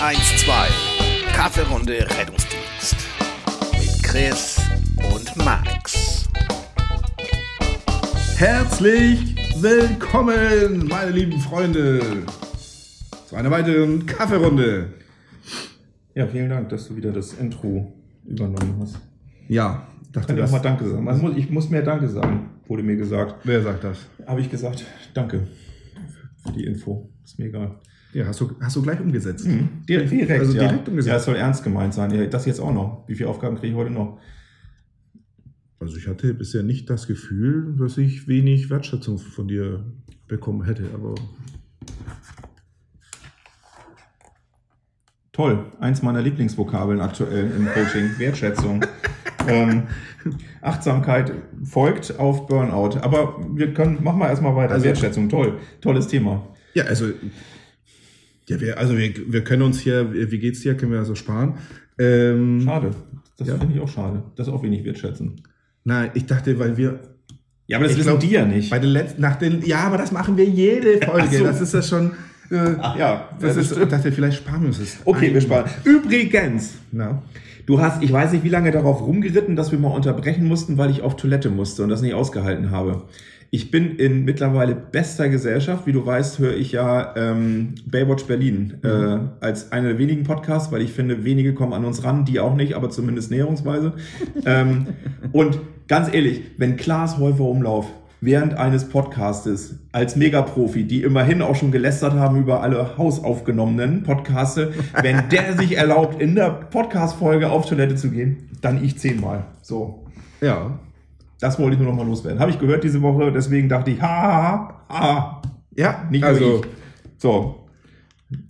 112 Kaffeerunde Rettungsdienst mit Chris und Max. Herzlich willkommen, meine lieben Freunde, zu einer weiteren Kaffeerunde. Ja, vielen Dank, dass du wieder das Intro übernommen hast. Ja, dachte Kann ich auch mal Danke sagen. Also ich muss mehr Danke sagen, wurde mir gesagt. Wer sagt das? Habe ich gesagt, danke für die Info. Ist mir egal. Ja, hast du, hast du gleich umgesetzt. Direkt, direkt, Also ja. direkt umgesetzt. Ja, es soll ernst gemeint sein. Ja, das jetzt auch noch. Wie viele Aufgaben kriege ich heute noch? Also ich hatte bisher nicht das Gefühl, dass ich wenig Wertschätzung von dir bekommen hätte, aber Toll. Eins meiner Lieblingsvokabeln aktuell im Coaching. Wertschätzung. ähm, Achtsamkeit folgt auf Burnout. Aber wir können, machen wir erstmal weiter. Also- Wertschätzung, toll. Tolles Thema. ja, also ja, wir, also wir, wir können uns hier, wie geht's dir, können wir also sparen. Ähm, Schade. Das Ja. finde ich auch schade. Das auch wenig wertschätzen. Nein, ich dachte, weil wir Ja, aber das wissen glaub, die ja nicht. bei den letzten, nach den, ja, aber das machen wir jede Folge. So. Das ist ja schon, äh, Ach ja, das ja, ist, ich dachte, vielleicht sparen wir uns das. Okay, ein. wir sparen. Übrigens, Na, du hast, ich weiß nicht, wie lange darauf rumgeritten, dass wir mal unterbrechen mussten, weil ich auf Toilette musste und das nicht ausgehalten habe. Ich bin in mittlerweile bester Gesellschaft. Wie du weißt, höre ich ja ähm, Baywatch Berlin äh, als einer der wenigen Podcasts, weil ich finde, wenige kommen an uns ran, die auch nicht, aber zumindest näherungsweise. ähm, und ganz ehrlich, wenn Klaas Häufer Umlauf während eines Podcastes als Megaprofi, die immerhin auch schon gelästert haben über alle hausaufgenommenen Podcaste, wenn der sich erlaubt, in der Podcast-Folge auf Toilette zu gehen, dann ich zehnmal. So. ja. Das wollte ich nur noch mal loswerden. Habe ich gehört diese Woche, deswegen dachte ich, ha, ha, ha. Ja, Nicht also. So.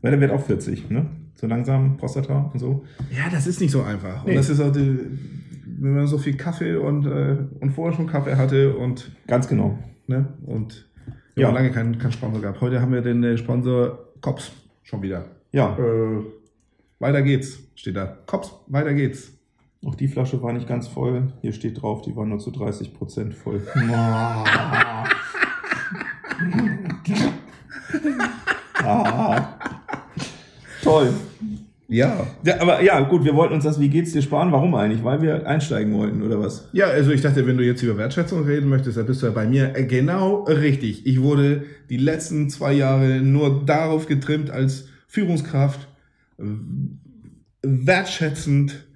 Weil der wird auch 40, ne? So langsam, Prostata und so. ja, das ist nicht so einfach. Und Nee. das ist auch die, wenn man so viel Kaffee und, äh, und vorher schon Kaffee hatte und, Ganz genau. ne, und wir Ja. haben lange keinen, keinen Sponsor gehabt. Heute haben wir den äh, Sponsor Cops schon wieder. Ja, Äh, weiter geht's, steht da. Cops, weiter geht's. auch die Flasche war nicht ganz voll. Hier steht drauf, die war nur zu 30 Prozent voll. ah. Toll. Ja. Ja, aber ja, gut, wir wollten uns das Wie geht's dir sparen. Warum eigentlich? Weil wir einsteigen wollten, oder was? Ja, also ich dachte, wenn du jetzt über Wertschätzung reden möchtest, dann bist du ja bei mir äh, genau richtig. Ich wurde die letzten zwei Jahre nur darauf getrimmt, als Führungskraft äh, wertschätzend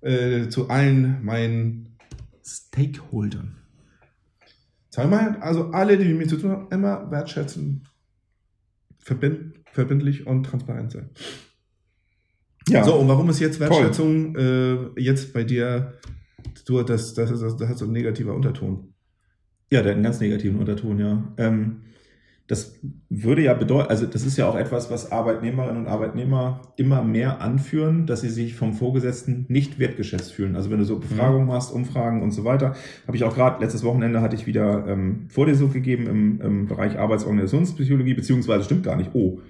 äh, zu allen meinen Stakeholdern. Zweimal, also alle, die mit mir zu tun haben, immer wertschätzen, verbind, verbindlich und transparent sein. Ja. So, und warum ist jetzt Wertschätzung äh, jetzt bei dir, du, das, das, ist, das hat so ein negativer Unterton. Ja, der hat einen ganz negativen Unterton, ja. Ähm, das würde ja bedeuten, also das ist ja auch etwas, was Arbeitnehmerinnen und Arbeitnehmer immer mehr anführen, dass sie sich vom Vorgesetzten nicht wertgeschätzt fühlen. Also wenn du so Befragungen machst, Umfragen und so weiter, habe ich auch gerade letztes Wochenende hatte ich wieder ähm, Vorlesung gegeben im, im Bereich Arbeitsorganisationspsychologie, beziehungsweise stimmt gar nicht. Oh,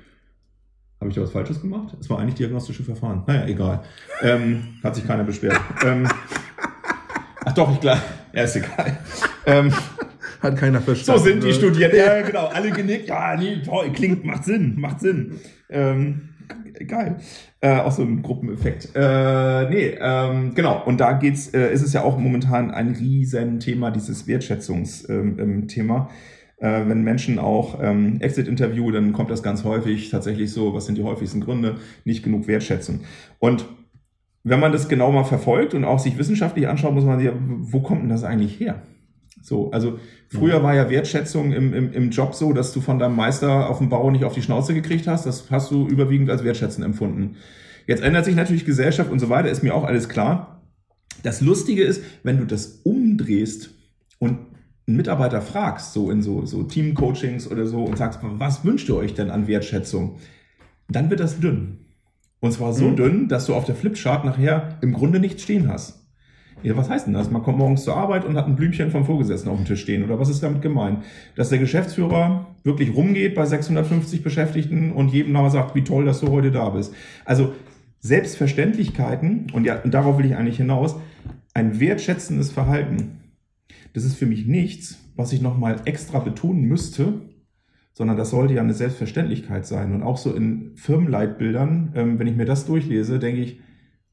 habe ich da was Falsches gemacht? Es war eigentlich diagnostische Verfahren. Naja, egal. Ähm, hat sich keiner beschwert. ähm, ach doch, ich glaube, ja, ist egal. Ähm, Hat keiner so verstanden. sind die? Studierenden. Ja, genau. Alle genickt. Ja, nee, toll. Klingt, macht Sinn. Macht Sinn. Ähm, geil. Äh, auch so ein Gruppeneffekt. Äh, nee, ähm, genau. Und da geht's, äh, ist es ja auch momentan ein riesen Thema, dieses Wertschätzungsthema. Ähm, ähm. Äh, wenn Menschen auch ähm, Exit-Interview, dann kommt das ganz häufig tatsächlich so, was sind die häufigsten Gründe? Nicht genug Wertschätzung. Und wenn man das genau mal verfolgt und auch sich wissenschaftlich anschaut, muss man sich, wo kommt denn das eigentlich her? So, also früher war ja Wertschätzung im, im, im Job so, dass du von deinem Meister auf dem Bau nicht auf die Schnauze gekriegt hast. Das hast du überwiegend als wertschätzend empfunden. Jetzt ändert sich natürlich Gesellschaft und so weiter, ist mir auch alles klar. Das Lustige ist, wenn du das umdrehst und einen Mitarbeiter fragst, so in so, so Team-Coachings oder so, und sagst, was wünscht ihr euch denn an Wertschätzung? Dann wird das dünn. Und zwar so Mhm. dünn, dass du auf der Flipchart nachher im Grunde nichts stehen hast. Ja, was heißt denn das? Man kommt morgens zur Arbeit und hat ein Blümchen vom Vorgesetzten auf dem Tisch stehen. Oder was ist damit gemeint? Dass der Geschäftsführer wirklich rumgeht bei 650 Beschäftigten und jedem mal sagt, wie toll, dass du heute da bist. Also Selbstverständlichkeiten, und ja, und darauf will ich eigentlich hinaus, ein wertschätzendes Verhalten, das ist für mich nichts, was ich nochmal extra betonen müsste, sondern das sollte ja eine Selbstverständlichkeit sein. Und auch so in Firmenleitbildern, ähm, wenn ich mir das durchlese, denke ich,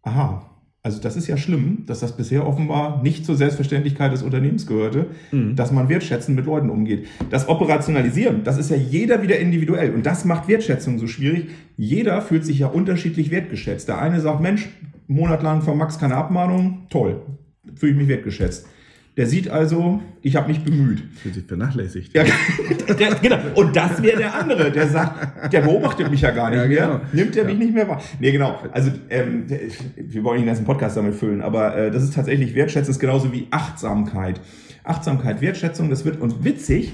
aha, also das ist ja schlimm, dass das bisher offenbar nicht zur Selbstverständlichkeit des Unternehmens gehörte, Mhm. dass man wertschätzend mit Leuten umgeht. Das Operationalisieren, das ist ja jeder wieder individuell und das macht Wertschätzung so schwierig. Jeder fühlt sich ja unterschiedlich wertgeschätzt. Der eine sagt, Mensch, monatelang von Max keine Abmahnung, toll, fühle ich mich wertgeschätzt. Der sieht also, ich habe mich bemüht. Fühlt sich vernachlässigt. Ja, der, genau. Und das wäre der andere, der sagt, der beobachtet mich ja gar nicht Ja, mehr. genau. Nimmt er mich nicht mehr wahr? Nee, genau. Also, ähm, wir wollen nicht den ganzen Podcast damit füllen, aber äh, das ist tatsächlich Wertschätzung, ist genauso wie Achtsamkeit. Achtsamkeit, Wertschätzung, das wird und witzig.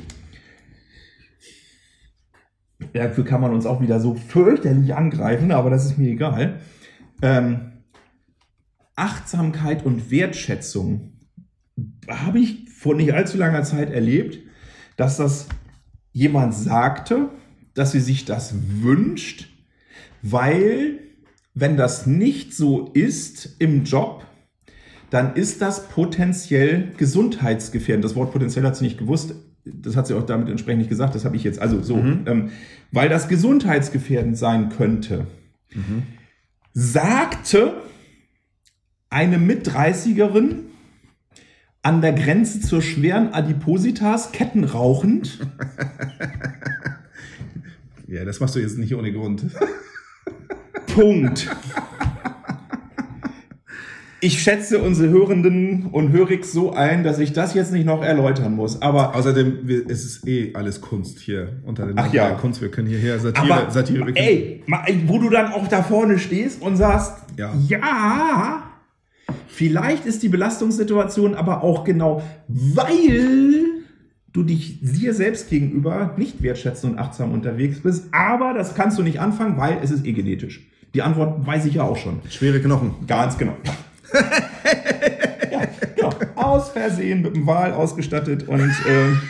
Dafür kann man uns auch wieder so fürchterlich angreifen, aber das ist mir egal. Ähm, Achtsamkeit und Wertschätzung habe ich vor nicht allzu langer Zeit erlebt, dass das jemand sagte, dass sie sich das wünscht, weil wenn das nicht so ist im Job, dann ist das potenziell gesundheitsgefährdend. Das Wort potenziell hat sie nicht gewusst. Das hat sie auch damit entsprechend nicht gesagt. Das habe ich jetzt also so, ähm, weil das gesundheitsgefährdend sein könnte. Sagte eine Mit-30erin an der Grenze zur schweren Adipositas, kettenrauchend. Ja, das machst du jetzt nicht ohne Grund. Punkt. Ich schätze unsere Hörenden und Hörigs so ein, dass ich das jetzt nicht noch erläutern muss. Aber, Außerdem, wir- es ist eh alles Kunst hier unter den Ach ja. Kunst. Wir können hierher Satire, aber Satire. ey, wo du dann auch da vorne stehst und sagst, Ja. ja, vielleicht ist die Belastungssituation aber auch genau, weil du dich dir selbst gegenüber nicht wertschätzend und achtsam unterwegs bist. Aber das kannst du nicht anfangen, weil es ist eh genetisch. Die Antwort weiß ich ja auch schon. Schwere Knochen. Ganz genau. ja, genau. Aus Versehen mit dem Wal ausgestattet und ähm,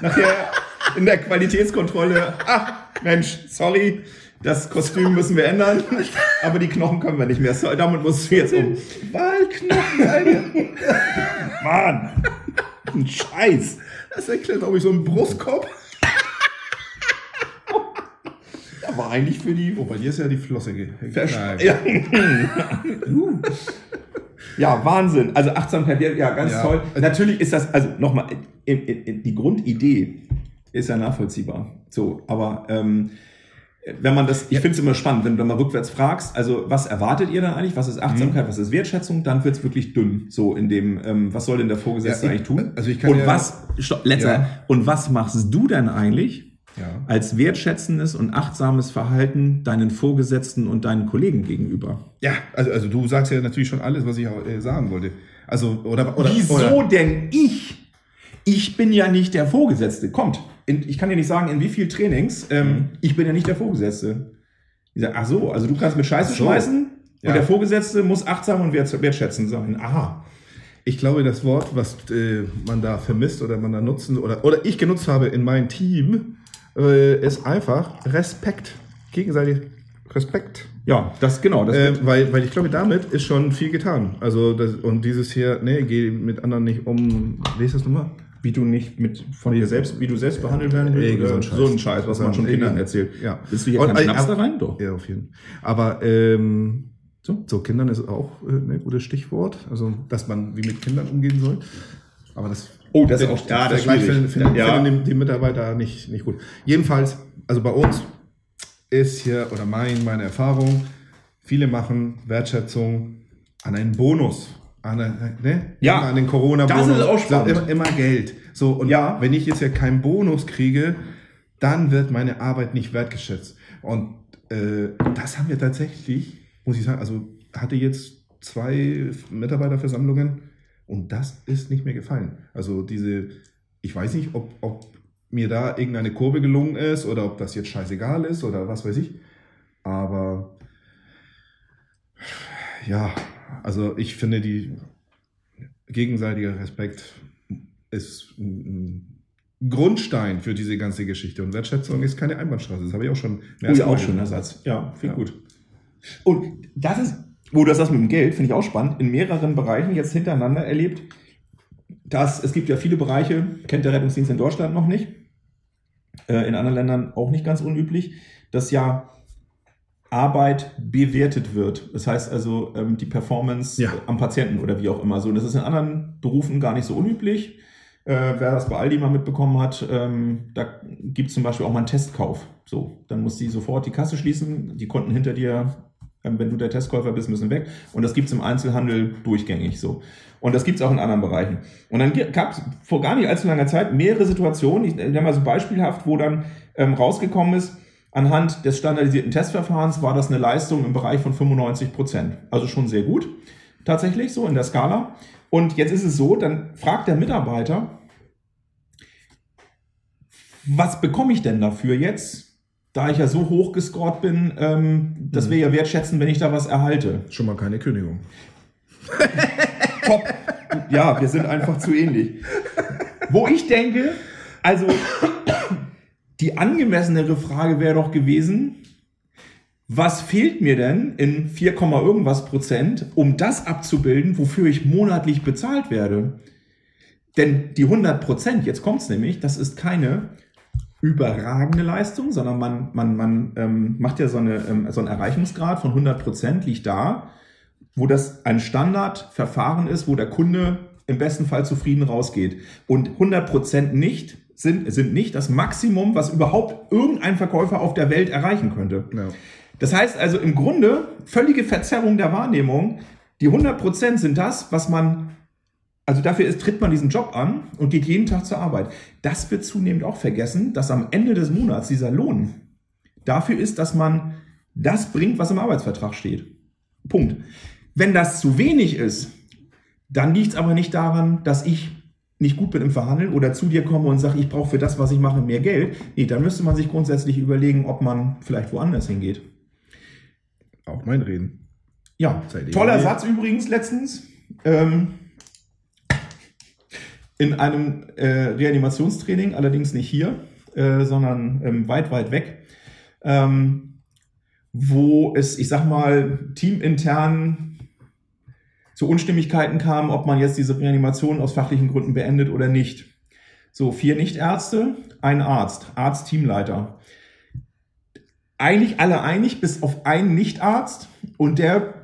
nachher in der Qualitätskontrolle, ach Mensch, sorry, das Kostüm müssen wir ändern, aber die Knochen können wir nicht mehr. So, damit musst du jetzt um. Walknochen, Alter. Mann, ein Scheiß. Das erklärt, glaube ich, so einen Brustkorb. War eigentlich für die Oh, bei dir ist ja die Flosse ge- Versch- Nein. ja. ja, Wahnsinn. Also Achtsamkeit, ja, ja ganz Ja. toll. Natürlich ist das, also nochmal, die Grundidee ist ja nachvollziehbar. So, aber ähm, wenn man das, ich finde es immer spannend, wenn du mal rückwärts fragst, also was erwartet ihr dann eigentlich? Was ist Achtsamkeit, was ist Wertschätzung? Dann wird es wirklich dünn. So in dem, ähm, was soll denn der Vorgesetzte Ja, ich- eigentlich tun? also ich kann und ja- was, stopp, letzter, Ja. und was machst du denn eigentlich? Ja. als wertschätzendes und achtsames Verhalten deinen Vorgesetzten und deinen Kollegen gegenüber. Ja, also, also du sagst ja natürlich schon alles, was ich auch, äh, sagen wollte. Also, oder, oder, Wieso oder denn ich? Ich bin ja nicht der Vorgesetzte. Kommt, in, ich kann dir nicht sagen, in wie viel Trainings, ähm, ich bin ja nicht der Vorgesetzte. Ich sag, ach so, also du kannst mit Scheiße so. schmeißen Ja. und der Vorgesetzte muss achtsam und wert, wertschätzend sein. Aha. ich glaube, das Wort, was äh, man da vermisst oder man da nutzen oder, oder ich genutzt habe in meinem Team, äh, ist einfach Respekt. Gegenseitig Respekt. Ja, das genau. Das Äh, weil, weil ich glaube, damit ist schon viel getan. Also, das, und dieses hier, nee, geh mit anderen nicht um, wie ist das nochmal? Wie du nicht mit von dir selbst, wie du selbst behandelt werden willst. Irgend so ein Scheiß. so ein Scheiß, was man schon Kindern erzählt. Ja. Bist du hier Und, kein äh, Schnaps da rein? Doch. Ja, auf jeden Fall. Aber ähm, So. so Kindern ist auch äh, ein gutes Stichwort. Also, dass man wie mit Kindern umgehen soll. Aber das, Oh, das ist auch- ja, das ist Vergleich finden, finden, Ja. finden die, die Mitarbeiter nicht, nicht gut. Jedenfalls, also bei uns ist hier, oder mein, meine Erfahrung, viele machen Wertschätzung an einen Bonus. An, eine, ne? Ja. Immer an den Corona-Bonus. Das ist auch spannend. Immer, immer Geld. So, und Ja. wenn ich jetzt ja keinen Bonus kriege, dann wird meine Arbeit nicht wertgeschätzt. Und äh, das haben wir tatsächlich, muss ich sagen, also hatte jetzt zwei Mitarbeiterversammlungen und das ist nicht mehr gefallen. Also diese, ich weiß nicht, ob, ob mir da irgendeine Kurve gelungen ist oder ob das jetzt scheißegal ist oder was weiß ich. Aber ja, also ich finde, die gegenseitige Respekt ist ein ein Grundstein für diese ganze Geschichte. Und Wertschätzung ist keine Einbahnstraße. Das habe ich auch schon Oh, ja, auch schöner Satz. Ja, finde Ja. gut. Und das ist, wo du das mit dem Geld, finde ich auch spannend, in mehreren Bereichen jetzt hintereinander erlebt, dass es gibt ja viele Bereiche, kennt der Rettungsdienst in Deutschland noch nicht. äh, in anderen Ländern auch nicht ganz unüblich, dass ja Arbeit bewertet wird. Das heißt also ähm, die Performance Ja. am Patienten oder wie auch immer so. Und das ist in anderen Berufen gar nicht so unüblich. Äh, wer das bei Aldi mal mitbekommen hat, ähm, da gibt es zum Beispiel auch mal einen Testkauf. So, dann muss die sofort die Kasse schließen. Die Kunden hinter dir, ähm, wenn du der Testkäufer bist, müssen weg. Und das gibt es im Einzelhandel durchgängig so. Und das gibt es auch in anderen Bereichen. Und dann gab es vor gar nicht allzu langer Zeit mehrere Situationen, ich nenne mal so beispielhaft, wo dann ähm, rausgekommen ist, anhand des standardisierten Testverfahrens war das eine Leistung im Bereich von 95 Prozent. Also schon sehr gut, tatsächlich so in der Skala. Und jetzt ist es so, dann fragt der Mitarbeiter, was bekomme ich denn dafür jetzt, da ich ja so hoch gescored bin, ähm, das wäre ja wertschätzen, wenn ich da was erhalte. Schon mal keine Kündigung. Top. Ja, wir sind einfach zu ähnlich. Wo ich denke, also die angemessenere Frage wäre doch gewesen, was fehlt mir denn in 4, irgendwas Prozent, um das abzubilden, wofür ich monatlich bezahlt werde? Denn die 100 Prozent, jetzt kommt's nämlich, das ist keine überragende Leistung, sondern man, man, man ähm, macht ja so, eine, ähm, so einen Erreichungsgrad von 100 Prozent, liegt da, wo das ein Standardverfahren ist, wo der Kunde im besten Fall zufrieden rausgeht. Und 100% nicht sind, sind nicht das Maximum, was überhaupt irgendein Verkäufer auf der Welt erreichen könnte. Ja. Das heißt also im Grunde völlige Verzerrung der Wahrnehmung. Die 100% sind das, was man, also dafür ist, tritt man diesen Job an und geht jeden Tag zur Arbeit. Das wird zunehmend auch vergessen, dass am Ende des Monats dieser Lohn dafür ist, dass man das bringt, was im Arbeitsvertrag steht. Punkt. Wenn das zu wenig ist, dann liegt es aber nicht daran, dass ich nicht gut bin im Verhandeln oder zu dir komme und sage, ich brauche für das, was ich mache, mehr Geld. Nee, dann müsste man sich grundsätzlich überlegen, ob man vielleicht woanders hingeht. Auch mein Reden. Ja, toller hier? Satz übrigens letztens. Ähm, in einem äh, Reanimationstraining, allerdings nicht hier, äh, sondern ähm, weit, weit weg, ähm, wo es, ich sag mal, teamintern zu Unstimmigkeiten kam, ob man jetzt diese Reanimation aus fachlichen Gründen beendet oder nicht. So, vier Nichtärzte, ein Arzt, Arzt, Teamleiter. Eigentlich alle einig, bis auf einen Nichtarzt und der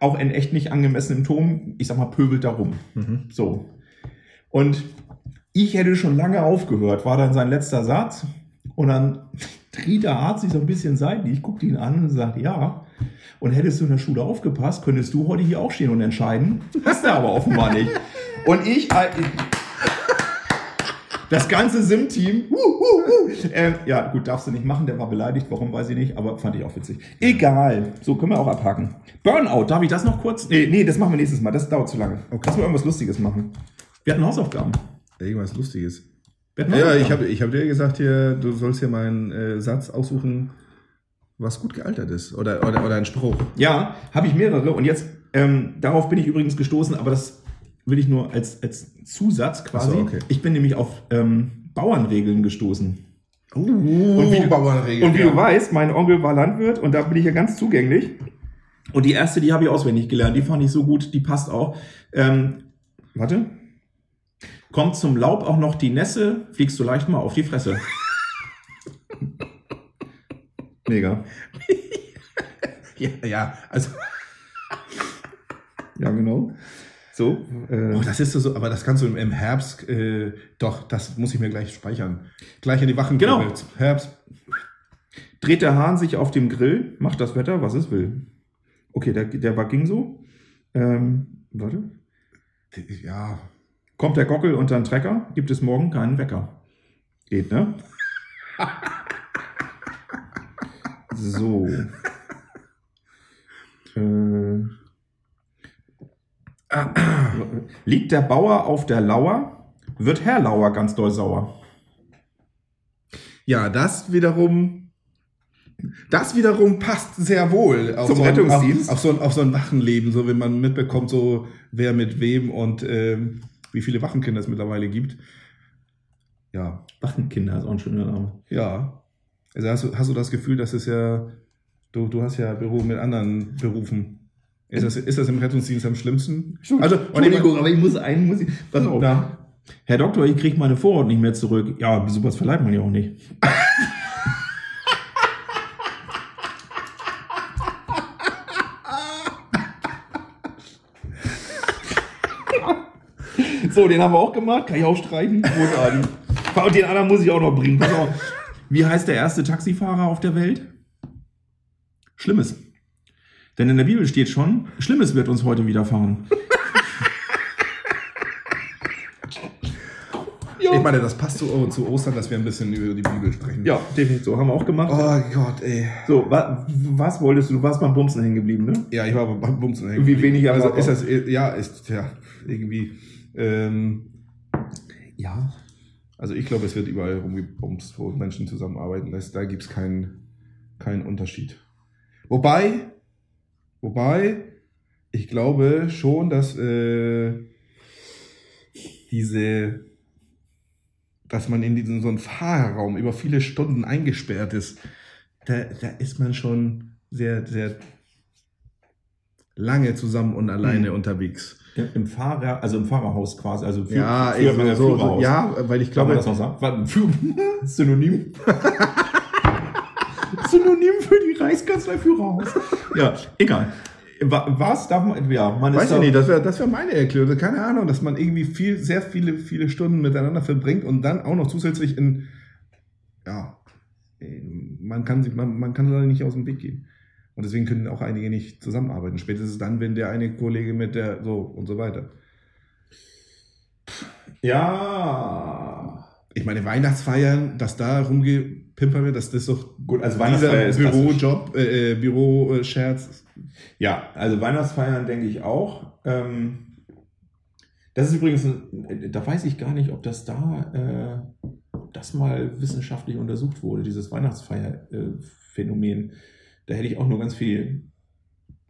auch in echt nicht angemessenen Ton, ich sag mal, pöbelt darum. Mhm. So. Und ich hätte schon lange aufgehört, war dann sein letzter Satz. Und dann dreht der Arzt sich so ein bisschen seitlich, guckt ihn an und sagt, ja. Und hättest du in der Schule aufgepasst, könntest du heute hier auch stehen und entscheiden. Hast du aber offenbar nicht. Und ich, äh, das ganze SIM-Team, uh, uh, uh, ähm, ja gut, darfst du nicht machen, der war beleidigt, warum weiß ich nicht, aber fand ich auch witzig. Egal, so können wir auch abhaken. Burnout, darf ich das noch kurz? Nee, nee, das machen wir nächstes Mal, das dauert zu lange. Okay. Lass mal irgendwas Lustiges machen. Wir hatten Hausaufgaben. Irgendwas Lustiges. Ja, ich habe ich hab dir gesagt, hier, du sollst hier mal einen äh, Satz aussuchen, was gut gealtert ist. Oder, oder, oder ein Spruch. Ja, habe ich mehrere und jetzt, ähm, darauf bin ich übrigens gestoßen, aber das will ich nur als, als Zusatz quasi. So, okay. Ich bin nämlich auf ähm, Bauernregeln gestoßen. Uh, Und wie, Bauernregel. und wie du weißt, mein Onkel war Landwirt und da bin ich ja ganz zugänglich. Und die erste, die habe ich auswendig gelernt, die fand ich so gut, die passt auch. Ähm, warte. Kommt zum Laub auch noch die Nässe, fliegst du leicht mal auf die Fresse. Mega. ja, ja, also, Ja, genau. So. Äh, oh, das ist so, aber das kannst du im, Herbst, äh, doch, das muss ich mir gleich speichern. Gleich in die Wachen. Genau. Herbst. Dreht der Hahn sich auf dem Grill, macht das Wetter, was es will. Okay, der, der war ging so. Ähm, warte. Ja, Kommt der Gockel unter den Trecker, gibt es morgen keinen Wecker. Geht, ne? so. Äh. Liegt der Bauer auf der Lauer, wird Herr Lauer ganz doll sauer. Ja, das wiederum, das wiederum passt sehr wohl auf Zum so ein, Rettungsdienst? Auf, auf, so ein, auf so ein Wachenleben, so wenn man mitbekommt, so wer mit wem und ähm, wie viele Wachenkinder es mittlerweile gibt. Ja, Wachenkinder ist auch ein schöner Name. ja. Also hast du, hast du das Gefühl, dass es ja, du, du hast ja Büro mit anderen Berufen. Ist das, ist das im Rettungsdienst am schlimmsten? Also, Entschuldigung, aber ich muss einen, muss ich, pass auf. Na, Herr Doktor, ich kriege meine Vorhaut nicht mehr zurück. Ja, sowas verleiht man ja auch nicht. so, den haben wir auch gemacht. Kann ich auch streichen. Großartig. Und den anderen muss ich auch noch bringen. Pass auf. Wie heißt der erste Taxifahrer auf der Welt? Schlimmes. Denn in der Bibel steht schon, Schlimmes wird uns heute widerfahren. Ich meine, das passt zu, zu Ostern, dass wir ein bisschen über die Bibel sprechen. Ja, definitiv so. Haben wir auch gemacht. Oh Gott, ey. So, wa was wolltest du? Du warst beim Bumsen hängen geblieben, ne? Ja, ich war beim Bumsen. hängen Wie geblieben. wenig also aber ist das, ja, ist, ja, irgendwie. Ähm, Ja. Also ich glaube, es wird überall rumgebumst, wo Menschen zusammenarbeiten. Das, da gibt es keinen, keinen Unterschied. Wobei, wobei, ich glaube schon, dass äh, diese, dass man in diesen so einen Fahrerraum über viele Stunden eingesperrt ist, da, da ist man schon sehr, sehr lange zusammen und alleine Mhm. unterwegs. Im, Fahrer, also im Fahrerhaus quasi. Also für, Ja, früher war so, so, Führerhaus. ja, weil ich Kann man glaube, das noch sagen? War- Für, Synonym. Synonym für die Reichskanzlei Führerhaus. Ja, egal. Wa- Was darf man, ja, man weiß da- ich nicht, das wäre das wär meine Erklärung. Keine Ahnung, dass man irgendwie viel, sehr viele, viele Stunden miteinander verbringt und dann auch noch zusätzlich in, ja, man kann, sich- man, man kann leider nicht aus dem Weg gehen. Und deswegen können auch einige nicht zusammenarbeiten. Spätestens dann, wenn der eine Kollege mit der, so und so weiter. Ja. Ich meine, Weihnachtsfeiern, dass da rumgepimpert wird, dass das doch Gut, also Weihnachtsfeier ist. Bürojob, äh, äh, Büroscherz. Ja, also Weihnachtsfeiern denke ich auch. Ähm, das ist übrigens, ein, da weiß ich gar nicht, ob das da, äh, das mal wissenschaftlich untersucht wurde, dieses Weihnachtsfeier-Phänomen. Da hätte ich auch nur ganz viel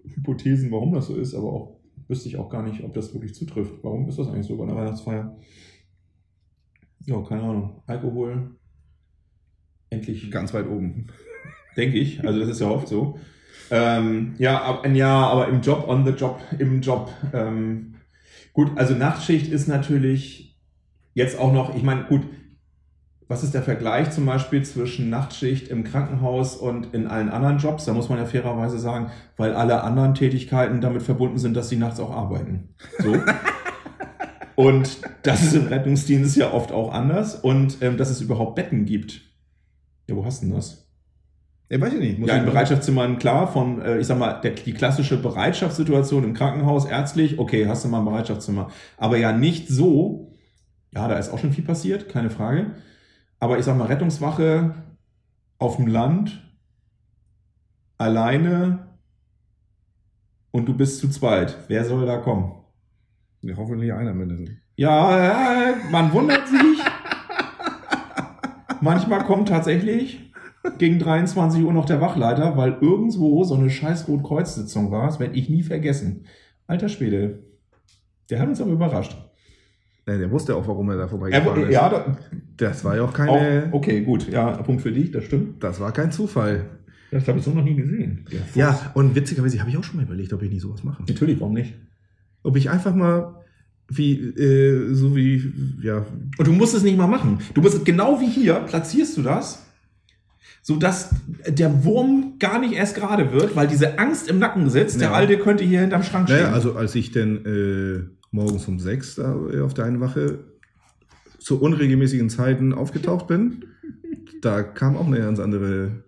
Hypothesen, warum das so ist, aber auch wüsste ich auch gar nicht, ob das wirklich zutrifft. Warum ist das eigentlich so bei einer Weihnachtsfeier? Ja, keine Ahnung. Alkohol. Endlich Ganz weit oben. denke ich. Also das ist ja oft so. Ähm, ja, ab, ja, aber im Job, on the Job, im Job. Ähm, gut, also Nachtschicht ist natürlich jetzt auch noch, ich meine, gut, was ist der Vergleich zum Beispiel zwischen Nachtschicht im Krankenhaus und in allen anderen Jobs? Da muss man ja fairerweise sagen, weil alle anderen Tätigkeiten damit verbunden sind, dass sie nachts auch arbeiten. So. und das ist im Rettungsdienst ja oft auch anders und ähm, dass es überhaupt Betten gibt. Ja, wo hast du denn das? Ja, weiß ich nicht. Muss Ja, in Bereitschaftszimmern, klar, von, äh, ich sag mal, der, die klassische Bereitschaftssituation im Krankenhaus, ärztlich, okay, hast du mal ein Bereitschaftszimmer. Aber ja nicht so, ja, da ist auch schon viel passiert, keine Frage. Aber ich sag mal, Rettungswache auf dem Land, alleine und du bist zu zweit. Wer soll da kommen? Ja, hoffentlich einer mindestens. Ja, ja, man wundert sich. Manchmal kommt tatsächlich gegen 23 Uhr noch der Wachleiter, weil irgendwo so eine scheiß Rotkreuz-Sitzung war. Das werde ich nie vergessen. Alter Schwede. Der hat uns aber überrascht. Ja, der wusste auch, warum er da Er, vorbeigefahren ist. ja, da, Das war ja auch auch, keine. okay, gut. Ja, Punkt für dich, das stimmt. Das war kein Zufall. Das habe ich so noch nie gesehen. Ja, und witzigerweise habe ich auch schon mal überlegt, ob ich nicht sowas mache. Natürlich, warum nicht? Ob ich einfach mal wie, äh, so wie, ja, Und du musst es nicht mal machen. Du musst es genau wie hier, platzierst du das, sodass der Wurm gar nicht erst gerade wird, weil diese Angst im Nacken sitzt. Der Ja. Alte könnte hier hinterm Schrank stehen. naja, also als ich denn äh, morgens um sechs da äh, auf der einen Wache zu unregelmäßigen Zeiten aufgetaucht bin, da kam auch eine ganz andere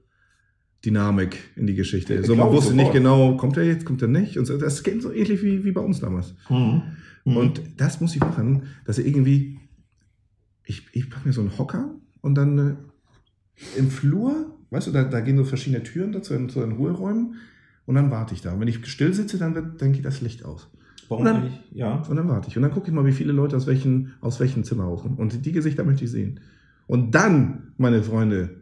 Dynamik in die Geschichte. So, man ich wusste nicht sofort. genau, kommt er jetzt, kommt er nicht. Und so, das geht so ähnlich wie, wie bei uns damals. Mhm. Mhm. Und das muss ich machen, dass er irgendwie, ich, ich packe mir so einen Hocker und dann äh, im Flur, weißt du, da, da gehen so verschiedene Türen dazu in, zu den Ruheräumen und dann warte ich da. Und wenn ich still sitze, dann, wird, dann geht das Licht aus. Warum Dann- eigentlich? Ja. Und dann warte ich. Und dann gucke ich mal, wie viele Leute aus welchen, aus welchem Zimmer rauskommen. Und die Gesichter möchte ich sehen. Und dann, meine Freunde.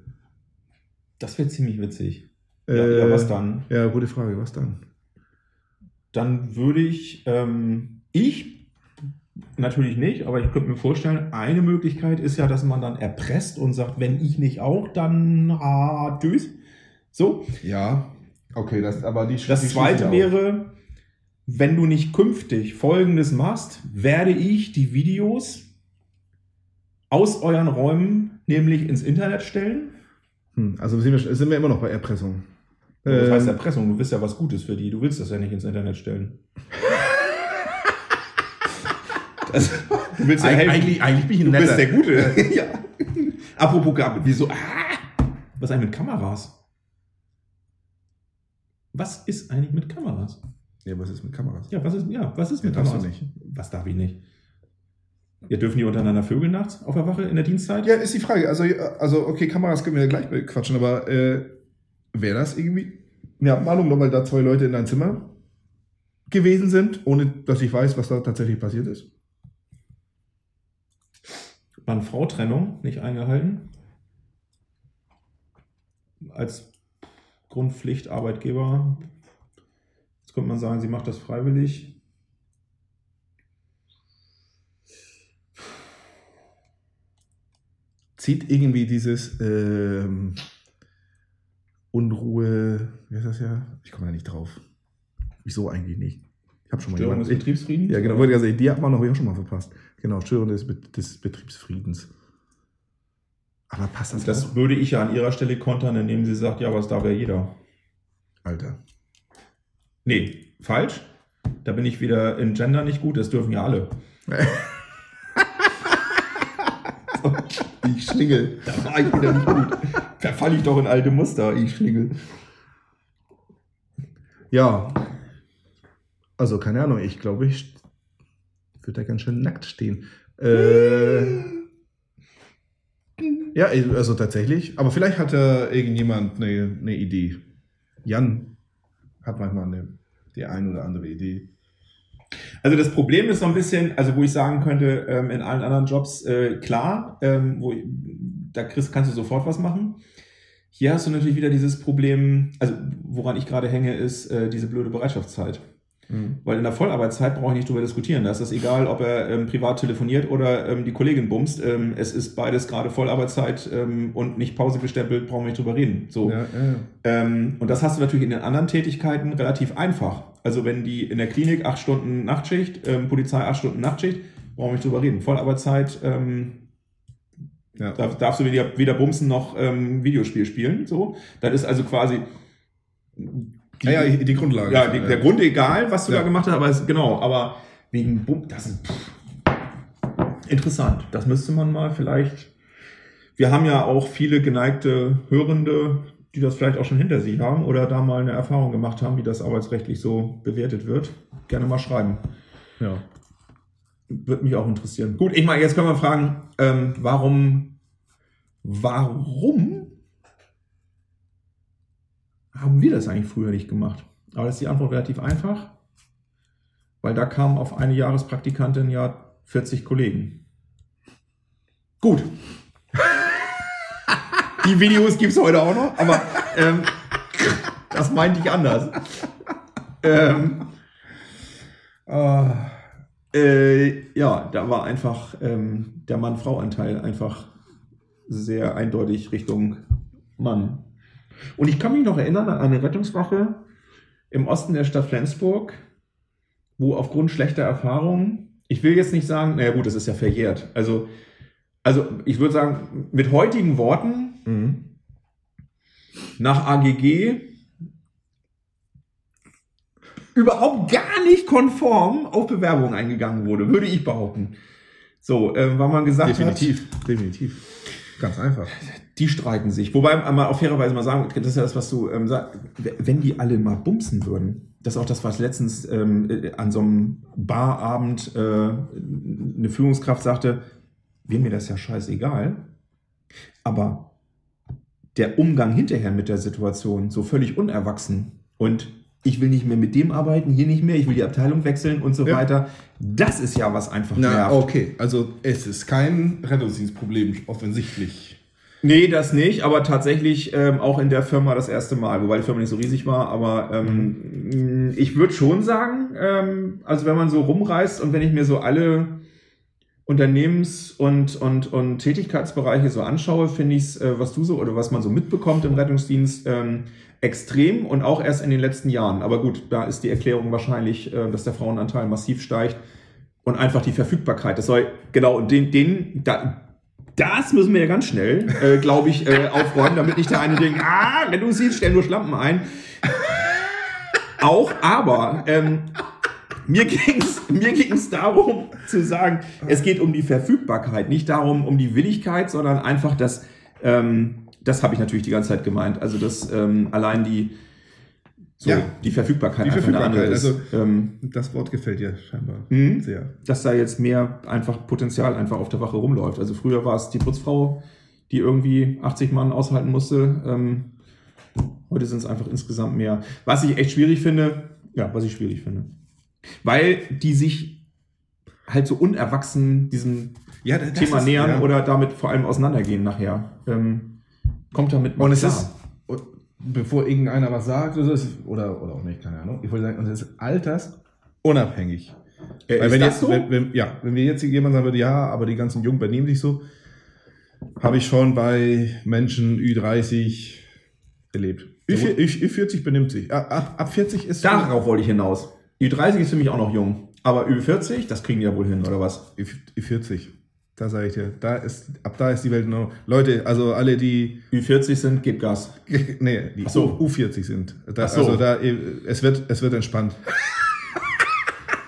Das wäre ziemlich witzig. Äh, ja, ja, was dann? Ja, gute Frage, was dann? Dann würde ich, ähm, ich natürlich nicht, aber ich könnte mir vorstellen, eine Möglichkeit ist ja, dass man dann erpresst und sagt, wenn ich nicht auch, dann ah, tschüss. So. Ja, okay, das, aber die Das zweite wäre, wenn du nicht künftig Folgendes machst, werde ich die Videos aus euren Räumen nämlich ins Internet stellen. Hm, also sind wir, sind wir immer noch bei Erpressung. Das heißt Ähm, Erpressung, du willst ja was Gutes für die, du willst das ja nicht ins Internet stellen. das, du willst ja Eig- helfen. eigentlich, eigentlich bin ich ein Du netter. bist der Gute. ja. Apropos Gabe, wieso? Ah, was ist eigentlich mit Kameras? Was ist eigentlich mit Kameras? Ja, was ist mit Kameras? Ja, was ist, ja, was ist mit Ja, darfst Kameras? du nicht. Was darf ich nicht? Ja, dürfen die untereinander vögeln nachts auf der Wache in der Dienstzeit? Ja, ist die Frage. Also, also okay, Kameras können wir ja gleich bequatschen, aber äh, wäre das irgendwie eine Abmahnung, nur weil da zwei Leute in deinem Zimmer gewesen sind, ohne dass ich weiß, was da tatsächlich passiert ist? Mann-Frau-Trennung nicht eingehalten. Als Grundpflicht Arbeitgeber. Jetzt könnte man sagen, sie macht das freiwillig. Zieht irgendwie dieses ähm, Unruhe, wie heißt das ja? Ich komme ja nicht drauf. Wieso eigentlich nicht? Ich habe schon mal Störung des jemanden- Betriebsfriedens? Ja, genau, wollte ich sagen, die Abmahnung habe ich auch schon mal verpasst. Genau, Störung des, des Betriebsfriedens. Aber passt das, Das auch? würde ich ja an ihrer Stelle kontern, indem sie sagt, ja, aber es darf ja jeder. Alter. Nee, falsch. Da bin ich wieder in Gender nicht gut, das dürfen ja alle. Ich schlingel. Da war ich wieder nicht gut. Verfalle ich doch in alte Muster, ich schlingel. Ja. Also, keine Ahnung, ich glaube, ich würde da ganz schön nackt stehen. Äh, ja, also tatsächlich. Aber vielleicht hat da irgendjemand eine, eine Idee. Jan hat manchmal eine, die ein oder andere Idee. Also das Problem ist so ein bisschen, also wo ich sagen könnte, ähm, in allen anderen Jobs, äh, klar, ähm, wo, da kriegst, kannst du sofort was machen. Hier hast du natürlich wieder dieses Problem, also woran ich gerade hänge, ist äh, diese blöde Bereitschaftszeit. Weil in der Vollarbeitszeit brauche ich nicht drüber diskutieren. Da ist es egal, ob er ähm, privat telefoniert oder ähm, die Kollegin bumst. Ähm, es ist beides gerade Vollarbeitszeit ähm, und nicht Pause gestempelt, brauchen wir nicht drüber reden. So. Ja, ja. Ähm, und das hast du natürlich in den anderen Tätigkeiten relativ einfach. Also wenn die in der Klinik acht Stunden Nachtschicht, ähm, Polizei acht Stunden Nachtschicht, brauchen wir nicht drüber reden. Vollarbeitszeit, ja. darf, darfst du weder, weder bumsen noch ähm, Videospiel spielen. So, das ist also quasi die, ja, ja, die Grundlage. ja, die, der Grund egal, was du Ja. da gemacht hast, aber es, genau, aber wegen Bum, das ist pff, interessant. Das müsste man mal vielleicht. Wir haben ja auch viele geneigte Hörende, die das vielleicht auch schon hinter sich haben oder da mal eine Erfahrung gemacht haben, wie das arbeitsrechtlich so bewertet wird. Gerne mal schreiben. Ja. Würde mich auch interessieren. Gut, ich meine, jetzt können wir fragen, ähm, warum, warum haben wir das eigentlich früher nicht gemacht? Aber das ist die Antwort relativ einfach, weil da kamen auf eine Jahrespraktikantin ja 40 Kollegen. Gut. Die Videos gibt es heute auch noch, aber ähm, das meinte ich anders. Ähm, Ah, äh, ja, da war einfach ähm, der Mann-Frau-Anteil einfach sehr eindeutig Richtung Mann. Und ich kann mich noch erinnern an eine Rettungswache im Osten der Stadt Flensburg, wo aufgrund schlechter Erfahrungen, ich will jetzt nicht sagen, naja gut, das ist ja verjährt. Also, also ich würde sagen, mit heutigen Worten, mhm. nach AGG überhaupt gar nicht konform auf Bewerbungen eingegangen wurde, würde ich behaupten. So, äh, weil man gesagt Definitiv, definitiv. Ganz einfach. die streiten sich. Wobei man auch fairerweise mal sagen, das ist ja das, was du ähm, sagst, wenn die alle mal bumsen würden, das ist auch das, was letztens ähm, äh, an so einem Barabend äh, eine Führungskraft sagte, wäre mir das ja scheißegal, aber der Umgang hinterher mit der Situation so völlig unerwachsen und ich will nicht mehr mit dem arbeiten, hier nicht mehr, ich will die Abteilung wechseln und so Ja. weiter. Das ist ja was einfach Na, nervt. okay. Also es ist kein Rettungsdienstproblem, offensichtlich. Nee, das nicht, aber tatsächlich ähm, auch in der Firma das erste Mal, wobei die Firma nicht so riesig war, aber ähm, ich würde schon sagen, ähm, also wenn man so rumreist und wenn ich mir so alle Unternehmens- und, und, und Tätigkeitsbereiche so anschaue, finde ich es, äh, was du so oder was man so mitbekommt im Rettungsdienst, ähm, extrem und auch erst in den letzten Jahren. Aber gut, da ist die Erklärung wahrscheinlich, äh, dass der Frauenanteil massiv steigt und einfach die Verfügbarkeit. Das soll, genau, den, den da, Das müssen wir ja ganz schnell, äh, glaube ich, äh, aufräumen, damit nicht der eine denkt, ah, Rettungsdienst, stellen nur Schlampen ein. Auch, aber ähm, mir ging es mir ging's darum zu sagen, es geht um die Verfügbarkeit, nicht darum um die Willigkeit, sondern einfach das, ähm, das habe ich natürlich die ganze Zeit gemeint. Also dass ähm, allein die, so, Ja. die Verfügbarkeit, Die Verfügbarkeit, ist. also- ähm, Das Wort gefällt dir scheinbar Mhm. sehr. dass da jetzt mehr einfach Potenzial einfach auf der Wache rumläuft. Also früher war es die Putzfrau, die irgendwie 80 Mann aushalten musste. Ähm, heute sind es einfach insgesamt mehr. Was ich echt schwierig finde, ja, was ich schwierig finde. Weil die sich halt so unerwachsen diesem Ja, Thema ist- nähern ja. oder damit vor allem auseinandergehen nachher. Ähm, kommt damit mal Und es klar. ist, bevor irgendeiner was sagt, oder, oder, oder auch nicht, keine Ahnung, ich wollte sagen, und es ist altersunabhängig. Äh, Weil wenn jetzt, so? wenn, wenn, ja, wenn wir jetzt jemand sagen würde, ja, aber die ganzen Jungen benehmen sich so, habe ich schon bei Menschen Ü30 erlebt. Ü4, Ü- Ü40 benimmt sich. Ab, ab, ab 40 ist Darauf wollte ich hinaus. Ü30 ist für mich auch noch jung. Aber Ü40, das kriegen die ja wohl hin, oder was? Ü- Ü40. Da sage ich dir, da ist, ab da ist die Welt noch. Leute, also alle, die, Ü40 sind, gebt Gas. nee, die Ach so. U, U40 sind. Da, Ach so. Also da, es wird, es wird entspannt.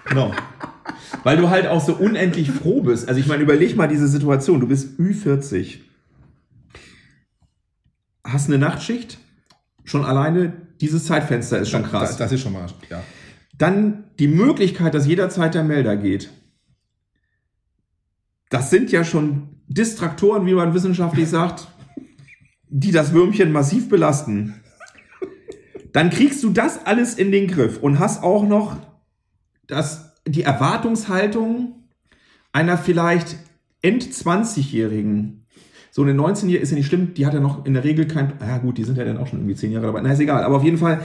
Genau. Weil du halt auch so unendlich froh bist. Also ich meine, überleg mal diese Situation. Du bist Ü40. Hast eine Nachtschicht. Schon alleine dieses Zeitfenster ist schon krass. Das, das ist schon mal, ja. Dann die Möglichkeit, dass jederzeit der Melder geht. Das sind ja schon Distraktoren, wie man wissenschaftlich sagt, die das Würmchen massiv belasten. Dann kriegst du das alles in den Griff und hast auch noch das, die Erwartungshaltung einer vielleicht End-20-Jährigen. So eine 19-Jährige ist ja nicht schlimm, die hat ja noch in der Regel kein, ja gut, die sind ja dann auch schon irgendwie 10 Jahre dabei, na ist egal, aber auf jeden Fall,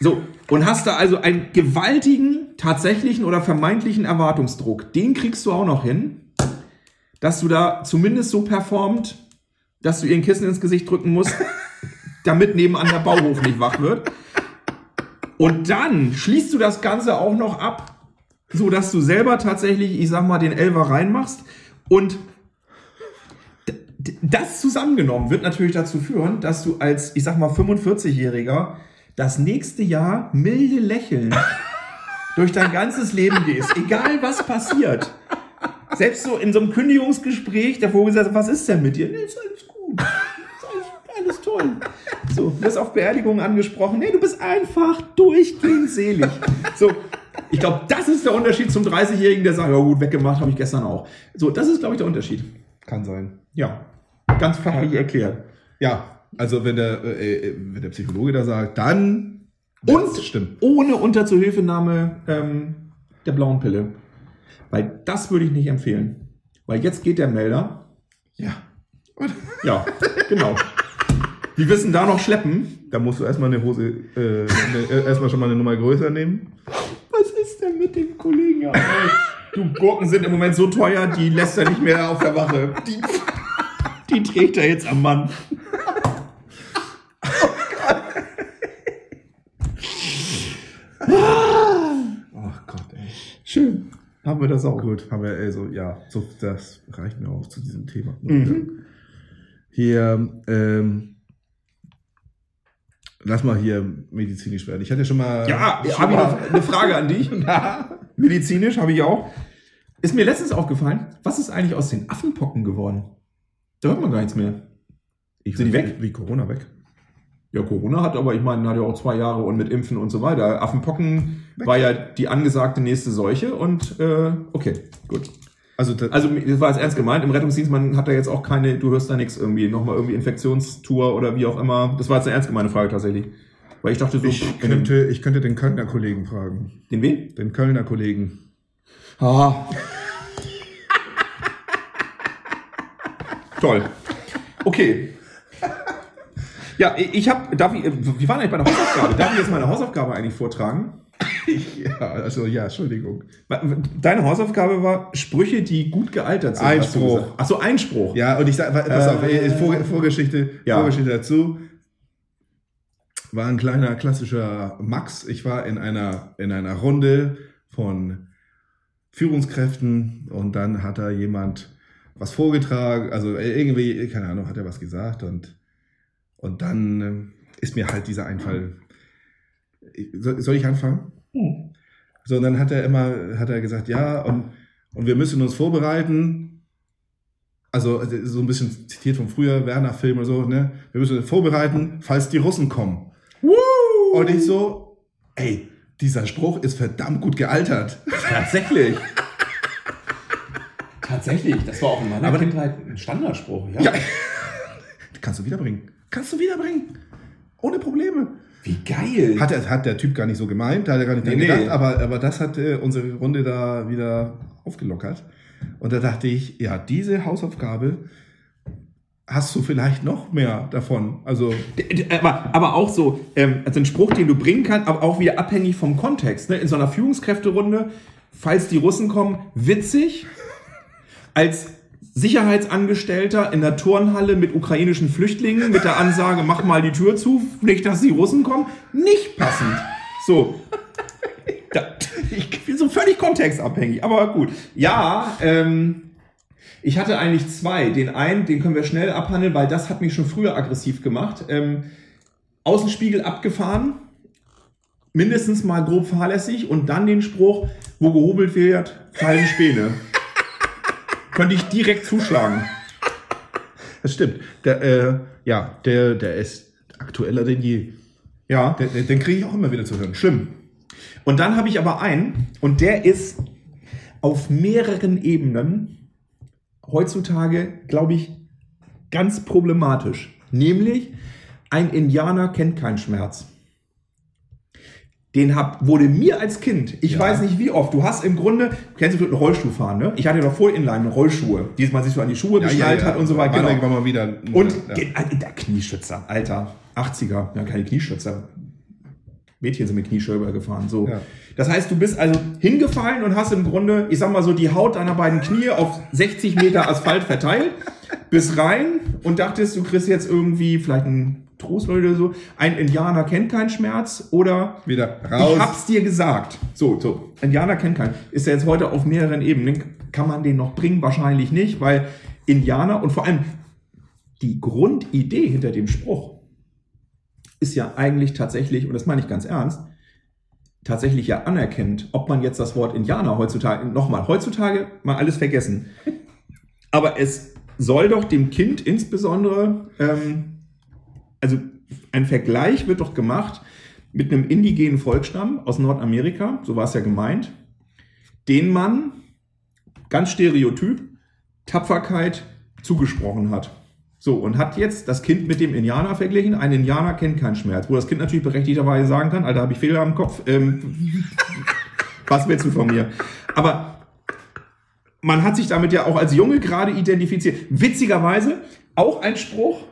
so, und hast da also einen gewaltigen, tatsächlichen oder vermeintlichen Erwartungsdruck. Den kriegst du auch noch hin, dass du da zumindest so performt, dass du ihr ein Kissen ins Gesicht drücken musst, damit nebenan der Bauhof nicht wach wird. Und dann schließt du das Ganze auch noch ab, so dass du selber tatsächlich, ich sag mal, den Elver reinmachst und das zusammengenommen wird natürlich dazu führen, dass du als, ich sag mal, 45-Jähriger das nächste Jahr milde lächeln durch dein ganzes Leben gehst, egal was passiert. Selbst so in so einem Kündigungsgespräch, der sagt, was ist denn mit dir? Nee, ist alles gut. Ist alles, alles toll. So, du wirst auf Beerdigungen angesprochen. Nee, du bist einfach durchgehend selig. So, ich glaube, das ist der Unterschied zum 30-Jährigen, der sagt, ja gut, weggemacht habe ich gestern auch. So, das ist, glaube ich, der Unterschied. Kann sein. Ja, ganz fachlich erklärt. Ja, also wenn der, äh, äh, wenn der Psychologe da sagt, dann Und stimmt. ohne Unterzuhilfenahme ähm, der blauen Pille. Weil das würde ich nicht empfehlen. Weil jetzt geht der Melder. Ja. Ja, genau. Die wissen da noch schleppen. Da musst du erstmal eine Hose, äh, eine, äh, erstmal schon mal eine Nummer größer nehmen. Was ist denn mit dem Kollegen? Du Gurken sind im Moment so teuer, die lässt er nicht mehr auf der Wache. Die, die trägt er jetzt am Mann. Oh Gott, ey. Schön. Haben wir das auch. Gut, haben wir also, ja, so, das reicht mir auch zu diesem Thema. Mhm. Hier, ähm, lass mal hier medizinisch werden. Ich hatte schon mal. Ja, habe ich noch eine Frage an dich. Medizinisch habe ich auch. Ist mir letztens aufgefallen, was ist eigentlich aus den Affenpocken geworden? Da hört man gar nichts mehr. ich sind die weg? Wie Corona weg. Ja, Corona hat aber, ich meine, hat ja auch zwei Jahre und mit Impfen und so weiter. Affenpocken war ja die angesagte nächste Seuche und äh, okay, gut. Also, das, Also das war jetzt ernst gemeint, im Rettungsdienst, man hat da jetzt auch keine, du hörst da nichts irgendwie, nochmal irgendwie Infektionstour oder wie auch immer. Das war jetzt eine ernst gemeine Frage tatsächlich. Weil ich dachte so, ich, könnte, ich könnte den Kölner Kollegen fragen. den wen? Den Kölner Kollegen. Ah. Toll. Okay. Ja, ich habe, darf ich, wie war denn eigentlich bei der Hausaufgabe? Darf ich jetzt meine Hausaufgabe eigentlich vortragen? Ja, also ja, Entschuldigung. Deine Hausaufgabe war Sprüche, die gut gealtert sind. Einspruch. gesagt. Ach so, Einspruch. Ja, und ich sag, pass auf, Äh, äh, Vor, Vorgeschichte, ja. Vorgeschichte dazu. War ein kleiner klassischer Max. Ich war in einer, in einer Runde von Führungskräften und dann hat da jemand was vorgetragen, also irgendwie, keine Ahnung, hat er was gesagt und, und dann ähm, ist mir halt dieser Einfall. Soll, soll ich anfangen? Hm. So, und dann hat er immer, hat er gesagt, ja, und, und wir müssen uns vorbereiten. Also so ein bisschen zitiert von früher, Werner-Film oder so, ne? Wir müssen uns vorbereiten, falls die Russen kommen. Und ich so, ey, dieser Spruch ist verdammt gut gealtert. Tatsächlich. Tatsächlich, das war auch in meiner Aber- Kindheit ein Standardspruch. Ja. Ja. Kannst du wiederbringen. Kannst du wiederbringen. Ohne Probleme. Wie geil. Hat, er, hat der Typ gar nicht so gemeint, hat er gar nicht Nee, dran nee. gedacht, aber, aber das hat äh, unsere Runde da wieder aufgelockert. Und da dachte ich, ja, diese Hausaufgabe hast du vielleicht noch mehr davon. Also, Aber, aber auch so, ähm, also ein Spruch, den du bringen kannst, aber auch wieder abhängig vom Kontext. Ne? In so einer Führungskräfterunde, falls die Russen kommen, witzig. Als Sicherheitsangestellter in der Turnhalle mit ukrainischen Flüchtlingen mit der Ansage, mach mal die Tür zu, nicht, dass die Russen kommen, nicht passend. So. Da, ich bin so völlig kontextabhängig, aber gut. Ja, ähm, ich hatte eigentlich zwei. Den einen, den können wir schnell abhandeln, weil das hat mich schon früher aggressiv gemacht. Ähm, Außenspiegel abgefahren, mindestens mal grob fahrlässig und dann den Spruch, wo gehobelt wird, fallen Späne. Könnte ich direkt zuschlagen. das stimmt. Der, äh, ja, der, der ist aktueller denn je. Ja, Den, den, den kriege ich auch immer wieder zu hören. schlimm. Und dann habe ich aber einen, und der ist auf mehreren Ebenen heutzutage, glaube ich, ganz problematisch. Nämlich, ein Indianer kennt keinen Schmerz. Den hab, wurde mir als Kind, ich Ja. weiß nicht wie oft, du hast im Grunde, kennst du einen Rollstuhl fahren, ne? Ich hatte doch vor Inline Rollschuhe, die man sich so an die Schuhe geschnallt hat und so weiter. Genau. War mal wieder. Und ja. äh, der Knieschützer, Alter, 80er, ja, keine Knieschützer. Mädchen sind mit Kniescheibe gefahren. So. Ja. Das heißt, du bist also hingefallen und hast im Grunde, ich sag mal so, die Haut deiner beiden Knie auf 60 Meter Asphalt verteilt, bist rein und dachtest, du kriegst jetzt irgendwie vielleicht einen Trost oder so. Ein Indianer kennt keinen Schmerz oder wieder raus. ich hab's dir gesagt. So, so. Indianer kennt keinen. Ist ja jetzt heute auf mehreren Ebenen. Kann man den noch bringen? Wahrscheinlich nicht, weil Indianer und vor allem die Grundidee hinter dem Spruch ist ja eigentlich tatsächlich, und das meine ich ganz ernst, tatsächlich ja anerkennt, ob man jetzt das Wort Indianer heutzutage, nochmal, heutzutage mal alles vergessen. Aber es soll doch dem Kind insbesondere, ähm, also ein Vergleich wird doch gemacht mit einem indigenen Volksstamm aus Nordamerika, so war es ja gemeint, den man ganz stereotyp Tapferkeit zugesprochen hat. So, und hat jetzt das Kind mit dem Indianer verglichen. Ein Indianer kennt keinen Schmerz. Wo das Kind natürlich berechtigterweise sagen kann, Alter, habe ich Fehler am Kopf. Ähm, was willst du von mir? Aber man hat sich damit ja auch als Junge gerade identifiziert. Witzigerweise auch ein Spruch,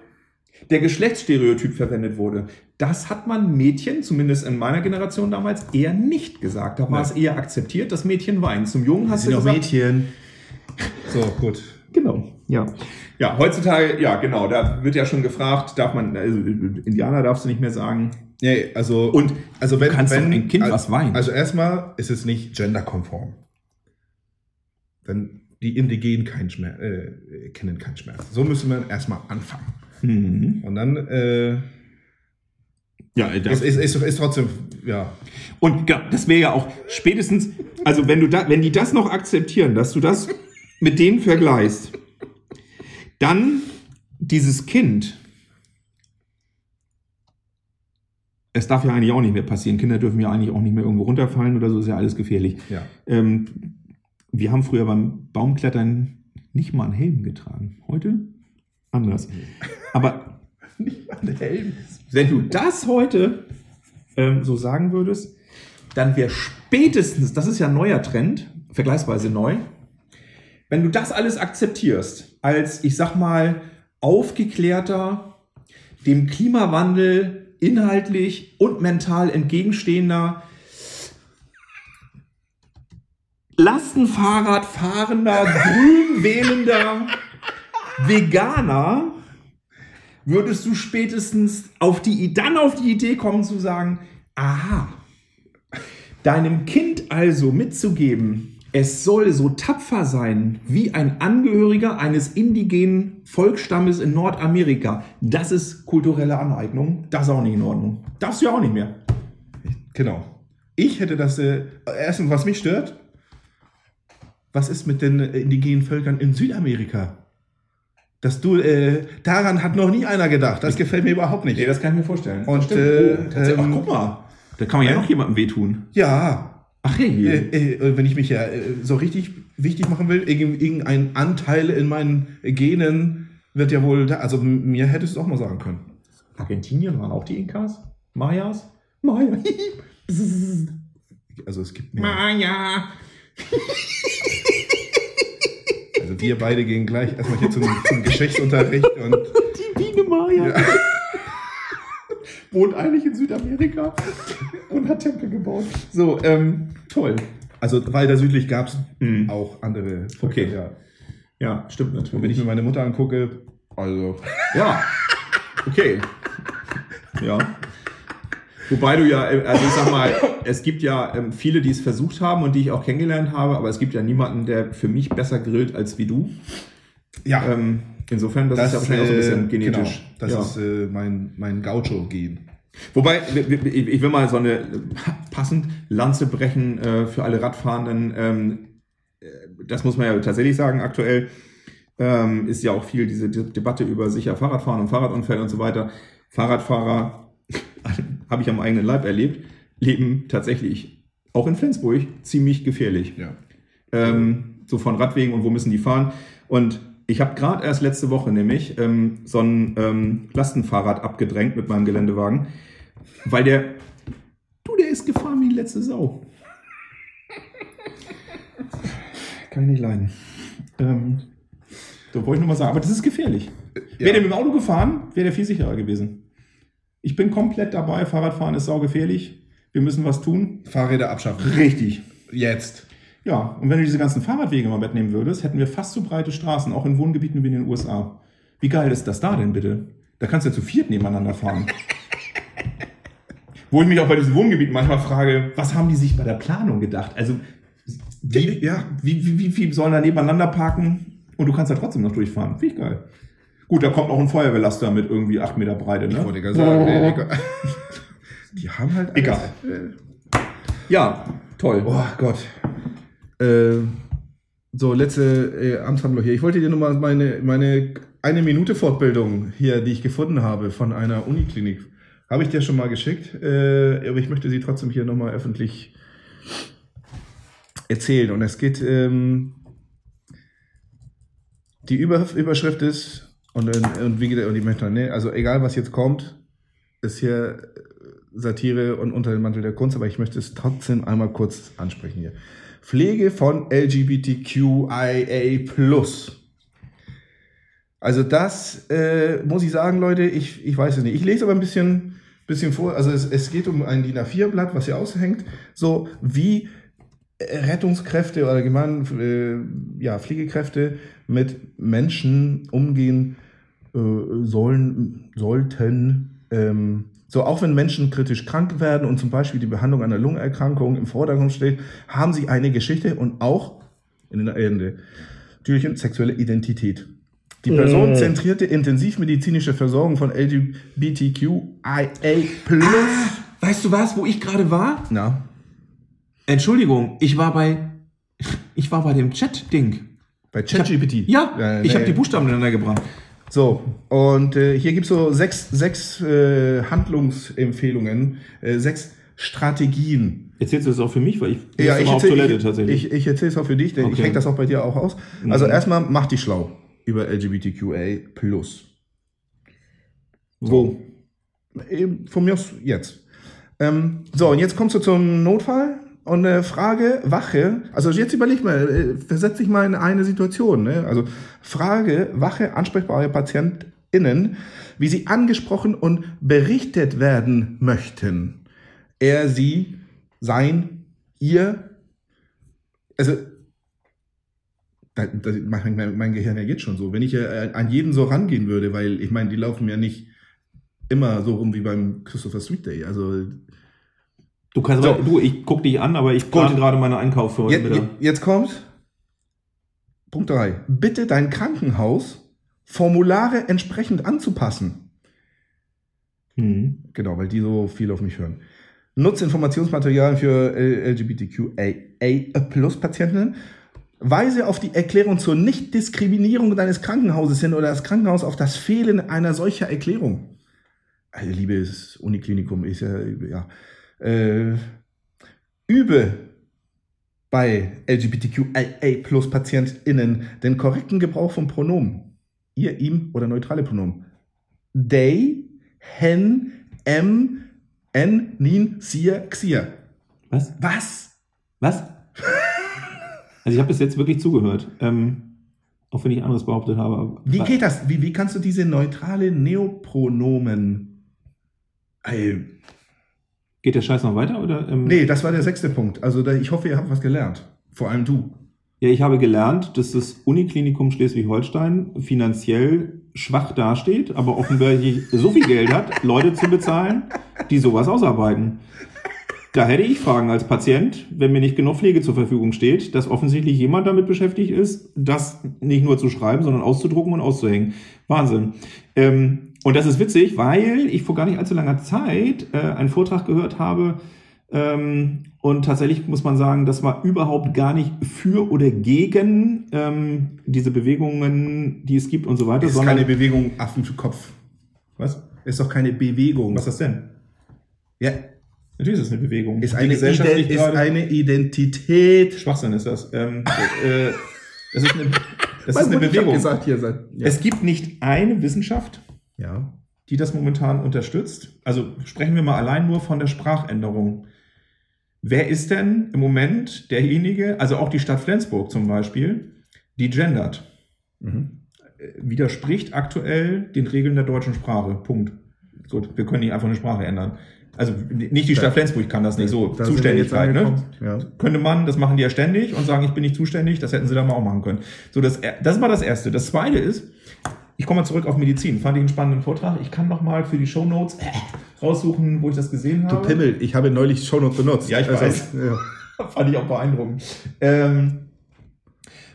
der Geschlechtsstereotyp verwendet wurde. Das hat man Mädchen, zumindest in meiner Generation damals, eher nicht gesagt. Da war es eher akzeptiert, dass Mädchen weinen. Zum Jungen hast du gesagt, Mädchen. So, gut. Genau, ja. Ja, heutzutage, ja, genau, da wird ja schon gefragt, darf man, also Indianer darfst du nicht mehr sagen. Nee, also, Und also wenn, du kannst wenn ein Kind also, was weinen. Also erstmal ist es nicht genderkonform. Denn die Indigenen keinen Schmerz, äh, kennen keinen Schmerz. So müssen wir erstmal anfangen. Mhm. Und dann äh, Ja, ist, ist, ist, ist trotzdem, ja. Und das wäre ja auch spätestens, also wenn du da, wenn die das noch akzeptieren, dass du das mit denen vergleichst, dann dieses Kind, es darf ja eigentlich auch nicht mehr passieren. Kinder dürfen ja eigentlich auch nicht mehr irgendwo runterfallen oder so, ist ja alles gefährlich. ja. Ähm, wir haben früher beim Baumklettern nicht mal einen Helm getragen. Heute anders. Aber wenn du das heute ähm, so sagen würdest, dann wäre spätestens, das ist ja ein neuer Trend, vergleichsweise neu, wenn du das alles akzeptierst, als, ich sag mal, aufgeklärter, dem Klimawandel inhaltlich und mental entgegenstehender, Lastenfahrrad fahrender, grün wählender Veganer, würdest du spätestens auf die, dann auf die Idee kommen zu sagen, aha, deinem Kind also mitzugeben, Es soll so tapfer sein wie ein Angehöriger eines indigenen Volksstammes in Nordamerika. Das ist kulturelle Aneignung. Das ist auch nicht in Ordnung. Darfst du ja auch nicht mehr. Genau. Ich hätte das, äh, erstens, was mich stört, was ist mit den äh, indigenen Völkern in Südamerika? Dass du, äh, daran hat noch nie einer gedacht. Das gefällt mir überhaupt nicht. Nee, das kann ich mir vorstellen. Und, äh, oh, Ach, guck mal. Da kann man ja noch jemandem wehtun. Ja, Ach hey. äh, äh, wenn ich mich ja äh, so richtig wichtig machen will, irgend- irgendein Anteil in meinen Genen wird ja wohl da, also mir hättest du es auch mal sagen können. Argentinien waren auch die Inkas? Mayas? Maya. Also es gibt mehr. Maya. Wir beide gehen gleich erstmal hier zum, zum Geschichtsunterricht und Die Biene Maya. Wohnt eigentlich in Südamerika und hat Tempel gebaut. So, ähm, toll. also weiter südlich gab es Mhm. auch andere Völker, Okay. ja. Ja, stimmt Und wenn ich natürlich. mir meine Mutter angucke, also Ja, okay. Ja. Wobei du ja, äh, also ich sag mal, es gibt ja ähm, viele, die es versucht haben und die ich auch kennengelernt habe, aber es gibt ja niemanden, der für mich besser grillt als wie du. ja, Ähm, insofern, das, ist ja wahrscheinlich auch so ein bisschen äh, genetisch. Genau, das ja. ist äh, mein, mein Gaucho-Gen. Wobei, ich will mal so eine äh, passend Lanze brechen äh, für alle Radfahrenden. Ähm, äh, das muss man ja tatsächlich sagen, aktuell ähm, ist ja auch viel diese De Debatte über sicher Fahrradfahren und Fahrradunfälle und so weiter. Fahrradfahrer, habe ich am eigenen Leib erlebt, leben tatsächlich auch in Flensburg ziemlich gefährlich Ja. ähm, so von Radwegen und wo müssen die fahren. Und ich habe gerade erst letzte Woche nämlich ähm, so ein ähm, Lastenfahrrad abgedrängt mit meinem Geländewagen, weil der, du, der ist gefahren wie die letzte Sau. Kann ich nicht leiden. Ähm, so wollte ich nur mal sagen, aber das ist gefährlich. Wäre der mit dem Auto gefahren, wäre der viel sicherer gewesen. Ich bin komplett dabei, Fahrradfahren ist saugefährlich. Wir müssen was tun. Fahrräder abschaffen. Richtig. Jetzt. Ja, und wenn du diese ganzen Fahrradwege mal mitnehmen würdest, hätten wir fast so breite Straßen, auch in Wohngebieten wie in den USA. Wie geil ist das da denn bitte? Da kannst du ja zu viert nebeneinander fahren. Wo ich mich auch bei diesen Wohngebieten manchmal frage, was haben die sich bei der Planung gedacht? Also, wie, Ja. wie, wie, wie, wie sollen da nebeneinander parken und du kannst da trotzdem noch durchfahren? Finde ich geil. Gut, da kommt auch ein Feuerwehrlaster mit irgendwie 8 Meter Breite, Ich ne? wollte gerade sagen, ey, egal. die haben halt alles. Egal. Ja, toll. Oh Gott. Äh, so, letzte äh, Amtshandlung hier. Ich wollte dir nur mal meine, meine eine Minute Fortbildung hier, die ich gefunden habe von einer Uniklinik. Habe ich dir schon mal geschickt, äh, aber ich möchte sie trotzdem hier nochmal öffentlich erzählen. Und es geht, ähm, die Über Überschrift ist, und, und wie geht und ich möchte, ne, also egal was jetzt kommt, ist hier äh, Satire und unter dem Mantel der Kunst, aber ich möchte es trotzdem einmal kurz ansprechen hier. Pflege von LGBTQIA+. Also das äh, muss ich sagen, Leute, ich, ich weiß es nicht. Ich lese aber ein bisschen, bisschen vor. Also es, es geht um ein DIN A4-Blatt, was hier aushängt. So wie äh, Rettungskräfte oder allgemein äh, ja, Pflegekräfte mit Menschen umgehen sollen, sollten. Ähm, so, auch wenn Menschen kritisch krank werden und zum Beispiel die Behandlung einer Lungenerkrankung im Vordergrund steht, haben sie eine Geschichte und auch in der Ende natürlich sexuelle Identität. Die personenzentrierte intensivmedizinische Versorgung von LGBTQIA+. Weißt du was, wo ich gerade war? Na, Entschuldigung, ich war bei, ich war bei dem Chat-Ding. bei ChatGPT. Ja, Äh, ich nee. habe die Buchstaben ineinander gebracht. So, und äh, hier gibt's so sechs, sechs äh, Handlungsempfehlungen, äh, sechs Strategien. Erzählst du das auch für mich, weil ich Ja, ich immer auf Toilette ich, tatsächlich. ich, ich erzähle es auch für dich, denn ich Okay. hänge das auch bei dir auch aus. Also erstmal mach dich schlau über LGBTQA+. Wo? Von mir aus jetzt. Ähm, so, und jetzt kommst du zum Notfall und äh, Frage, Wache, also jetzt überleg mal, äh, versetz dich mal in eine Situation, ne? also Frage, Wache, ansprechbare PatientInnen, wie sie angesprochen und berichtet werden möchten. Er, sie, sein, ihr, also da, da, mein, mein, Gehirn reagiert schon so. Wenn ich äh, an jeden so rangehen würde, weil ich meine, die laufen ja nicht immer so rum wie beim Christopher Street Day. Also Du kannst So. mal, du, ich guck dich an, aber ich plane gerade meine Einkauf für heute Jetzt, Mittag. jetzt kommt Punkt 3. Bitte dein Krankenhaus Formulare entsprechend anzupassen. Hm. Genau, weil die so viel auf mich hören. Nutze Informationsmaterialien für äh, LGBTQIA-Plus-Patienten. Weise auf die Erklärung zur Nichtdiskriminierung deines Krankenhauses hin oder das Krankenhaus auf das Fehlen einer solcher Erklärung. Also, liebes Uniklinikum ist ja, ja. Äh, übe bei LGBTQIA-Plus-PatientInnen den korrekten Gebrauch von Pronomen. Ihr, ihm oder neutrale Pronomen. They, hen, em, en, nin, sier, xier. Was? Was? Was? also ich habe bis jetzt wirklich zugehört. Ähm, auch wenn ich anderes behauptet habe. Wie geht das? Wie, wie kannst du diese neutrale Neopronomen? Ey, Geht der Scheiß noch weiter? Oder, ähm, nee, das war der sechste Punkt. Also da, ich hoffe, ihr habt was gelernt. Vor allem du. Ja, ich habe gelernt, dass das Uniklinikum Schleswig-Holstein finanziell schwach dasteht, aber offensichtlich so viel Geld hat, Leute zu bezahlen, die sowas ausarbeiten. Da hätte ich Fragen als Patient, wenn mir nicht genug Pflege zur Verfügung steht, dass offensichtlich jemand damit beschäftigt ist, das nicht nur zu schreiben, sondern auszudrucken und auszuhängen. Wahnsinn. Ähm, und das ist witzig, weil ich vor gar nicht allzu langer Zeit äh, einen Vortrag gehört habe, ähm, und tatsächlich muss man sagen, das war überhaupt gar nicht für oder gegen ähm, diese Bewegungen, die es gibt und so weiter, Das ist keine Bewegung Affenkopf. was? Ist doch keine Bewegung. Was ist das denn? Ja, Natürlich ist es eine Bewegung. ist eine, Gesellschaft Ide liegt ist eine Identität. Schwachsinn ist das. Ähm, äh, das ist eine, das ist eine Bewegung. gesagt. Ja. Es gibt nicht eine Wissenschaft, ja. die das momentan unterstützt. Also sprechen wir mal allein nur von der Sprachänderung. Wer ist denn im Moment derjenige, also auch die Stadt Flensburg zum Beispiel, die gendert? Mhm. widerspricht aktuell den Regeln der deutschen Sprache. Punkt. Gut, wir können nicht einfach eine Sprache ändern. Also nicht die Stadt Flensburg kann das nicht so. Da Zuständigkeit, ne? Ja. Könnte man, das machen die ja ständig und sagen, ich bin nicht zuständig, das hätten sie da mal auch machen können. So, das, das war das Erste. Das Zweite ist, ich komme mal zurück auf Medizin. Fand ich einen spannenden Vortrag. Ich kann noch mal für die Shownotes äh, raussuchen, wo ich das gesehen Du habe. Pimmel, ich habe neulich Shownotes benutzt. Ja, ich weiß. ja. Fand ich auch beeindruckend. Ähm,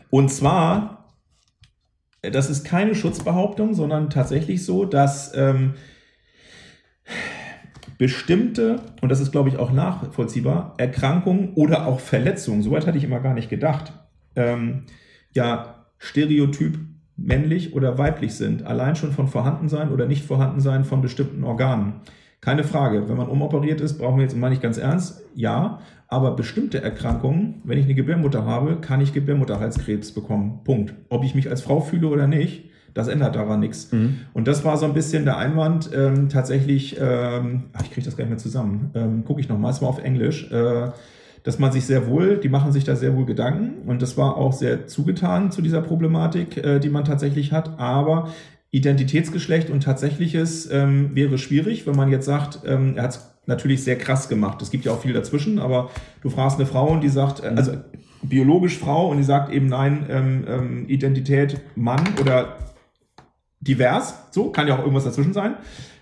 und zwar, äh, das ist keine Schutzbehauptung, sondern tatsächlich so, dass ähm, bestimmte, und das ist, glaube ich, auch nachvollziehbar, Erkrankungen oder auch Verletzungen, soweit hatte ich immer gar nicht gedacht, ähm, ja, stereotyp männlich oder weiblich sind, allein schon von Vorhandensein oder nicht Vorhandensein von bestimmten Organen. Keine Frage, wenn man umoperiert ist, brauchen wir jetzt, meine ich ganz ernst, ja, aber bestimmte Erkrankungen, wenn ich eine Gebärmutter habe, kann ich Gebärmutterhalskrebs bekommen. Punkt. Ob ich mich als Frau fühle oder nicht, das ändert daran nichts. Und das war so ein bisschen der Einwand, ähm, tatsächlich, ähm, ach, ich kriege das gar nicht mehr zusammen, ähm, gucke ich nochmal, es war auf Englisch, äh, dass man sich sehr wohl, die machen sich da sehr wohl Gedanken und das war auch sehr zugetan zu dieser Problematik, äh, die man tatsächlich hat, aber Identitätsgeschlecht und tatsächliches ähm, wäre schwierig, wenn man jetzt sagt, ähm, er hat es natürlich sehr krass gemacht. Es gibt ja auch viel dazwischen, aber du fragst eine Frau und die sagt, äh, also biologisch Frau und die sagt eben nein, ähm, ähm, Identität Mann oder divers, so, kann ja auch irgendwas dazwischen sein.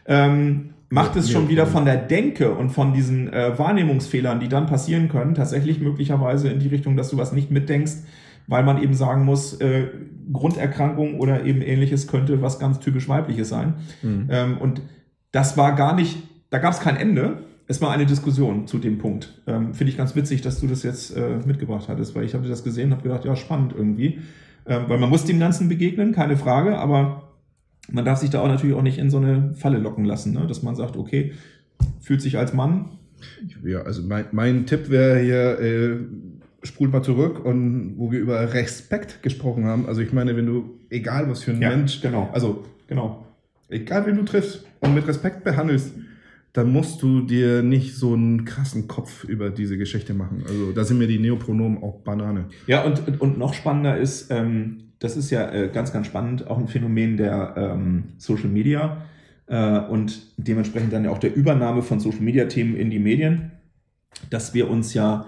Ähm, macht es schon wieder von der Denke und von diesen äh, Wahrnehmungsfehlern, die dann passieren können, tatsächlich möglicherweise in die Richtung, dass du was nicht mitdenkst, weil man eben sagen muss, äh, Grunderkrankung oder eben ähnliches könnte was ganz typisch weibliches sein. Mhm. Ähm, und das war gar nicht, da gab es kein Ende. Es war eine Diskussion zu dem Punkt. Ähm, Finde ich ganz witzig, dass du das jetzt äh, mitgebracht hattest, weil ich habe das gesehen und habe gedacht, ja, spannend irgendwie. Ähm, weil man muss dem Ganzen begegnen, keine Frage, aber man darf sich da auch natürlich auch nicht in so eine Falle locken lassen, ne? dass man sagt, okay, fühlt sich als Mann. Ja, also mein, mein Tipp wäre hier, äh, spult mal zurück und wo wir über Respekt gesprochen haben. Also ich meine, wenn du, egal was für ein Mensch, genau. also Genau. egal wen du triffst und mit Respekt behandelst, dann musst du dir nicht so einen krassen Kopf über diese Geschichte machen. Also da sind mir die Neopronomen auch Banane. Ja, und, und noch spannender ist, ähm, das ist ja äh, ganz, ganz spannend, auch ein Phänomen der ähm, Social Media äh, und dementsprechend dann ja auch der Übernahme von Social Media Themen in die Medien, dass wir uns ja,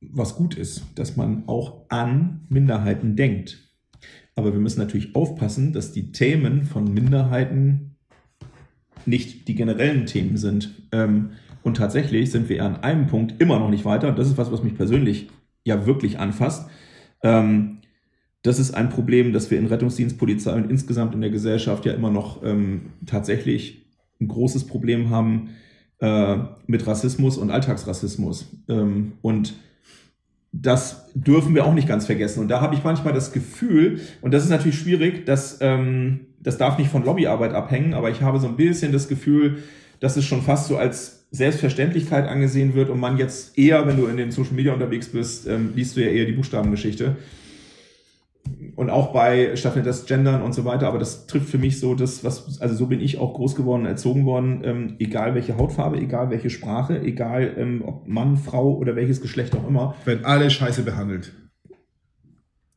was gut ist, dass man auch an Minderheiten denkt. Aber wir müssen natürlich aufpassen, dass die Themen von Minderheiten nicht die generellen Themen sind. Ähm, Und tatsächlich sind wir an einem Punkt immer noch nicht weiter. Das ist was, was mich persönlich ja wirklich anfasst. Ähm, das ist ein Problem, das wir in Rettungsdienst, Polizei und insgesamt in der Gesellschaft ja immer noch ähm, tatsächlich ein großes Problem haben äh, mit Rassismus und Alltagsrassismus. Ähm, und das dürfen wir auch nicht ganz vergessen. Und da habe ich manchmal das Gefühl, und das ist natürlich schwierig, dass ähm, das darf nicht von Lobbyarbeit abhängen, aber ich habe so ein bisschen das Gefühl, dass es schon fast so als Selbstverständlichkeit angesehen wird und man jetzt eher, wenn du in den Social Media unterwegs bist, ähm, liest du ja eher die Buchstabengeschichte. Und auch bei stattfindet das Gendern und so weiter, aber das trifft für mich so das, was, also so bin ich auch groß geworden, erzogen worden, ähm, egal welche Hautfarbe, egal welche Sprache, egal ähm, ob Mann, Frau oder welches Geschlecht auch immer. Wenn alle scheiße behandelt.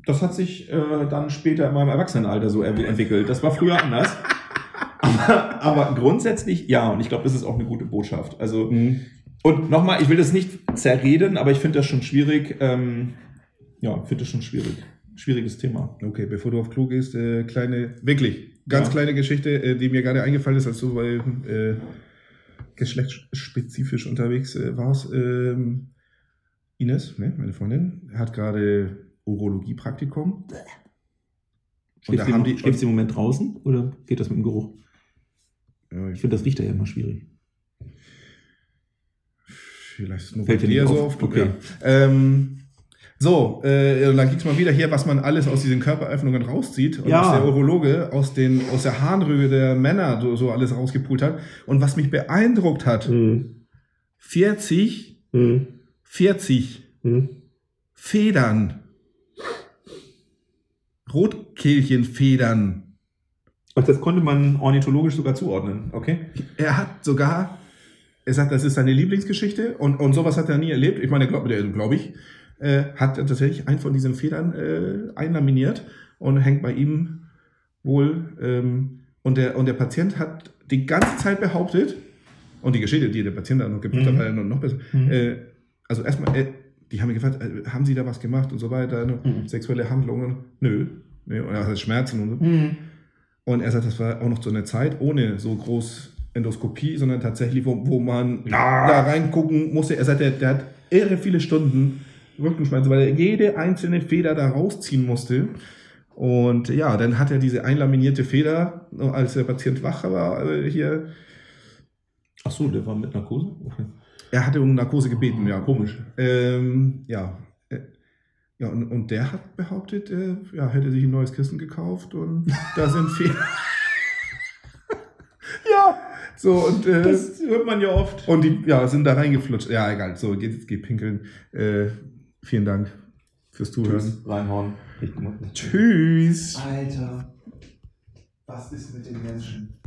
Das hat sich äh, dann später in meinem Erwachsenenalter so entwickelt. Das war früher anders. aber, aber grundsätzlich ja, und ich glaube, das ist auch eine gute Botschaft. Also, und nochmal, ich will das nicht zerreden, aber ich finde das schon schwierig. Ähm, ja, finde das schon schwierig. Schwieriges Thema. Okay, bevor du auf Klo gehst, äh, kleine, wirklich, ganz Ja. kleine Geschichte, äh, die mir gerade eingefallen ist, als du bei äh, geschlechtsspezifisch unterwegs äh, warst. Ähm, Ines, ne, meine Freundin, hat gerade Urologie-Praktikum. Schläft sie, im- die- schläft sie im Moment draußen oder geht das mit dem Geruch? Ja, Ich ich, finde, das riecht ja immer schwierig. vielleicht ist es nur Fällt bei dir so auf. Okay. Ja. Ähm, so, äh, und dann ging es mal wieder hier, was man alles aus diesen Körperöffnungen rauszieht. Und Ja. was der Urologe aus, den, aus der Harnröhre der Männer so, so alles rausgepult hat. Und was mich beeindruckt hat, Mhm. 40, Mhm. 40 Federn. Rotkehlchenfedern. Ach, das konnte man ornithologisch sogar zuordnen, okay? Er hat sogar, er sagt, das ist seine Lieblingsgeschichte und, und sowas hat er nie erlebt. Ich meine, glaube glaub ich, äh, hat er tatsächlich einen von diesen Federn äh, einlaminiert und hängt bei ihm wohl. Ähm, und, der, und der Patient hat die ganze Zeit behauptet, und die Geschichte, die der Patient dann noch gibt, Mhm. war ja noch besser. Mhm. Äh, also erstmal, äh, die haben mich gefragt, äh, haben Sie da was gemacht und so weiter, ne? Mhm. sexuelle Handlungen? Nö. Ne? Und er hat Schmerzen und so. Mhm. Und er sagt, das war auch noch so eine Zeit ohne so groß Endoskopie, sondern tatsächlich, wo, wo man Ah. da reingucken musste. Er sagt, der, der hat irre viele Stunden Rückenschmerzen, weil er jede einzelne Feder da rausziehen musste. Und ja, dann hat er diese einlaminierte Feder, als der Patient wach war, äh, hier, Ach so, der war mit Narkose? Okay. er hatte um Narkose gebeten, ja. Komisch. Ähm, ja. Äh, Ja, und, und der hat behauptet, äh, ja, hätte sich ein neues Kissen gekauft und da sind Federn. Ja, So, und, äh, das hört man ja oft. und die ja, sind da reingeflutscht. Ja, egal. So, geht jetzt geht pinkeln. Äh, vielen Dank fürs Zuhören. Tschüss, reinhauen. Ich- Tschüss. Alter, was ist mit den Menschen?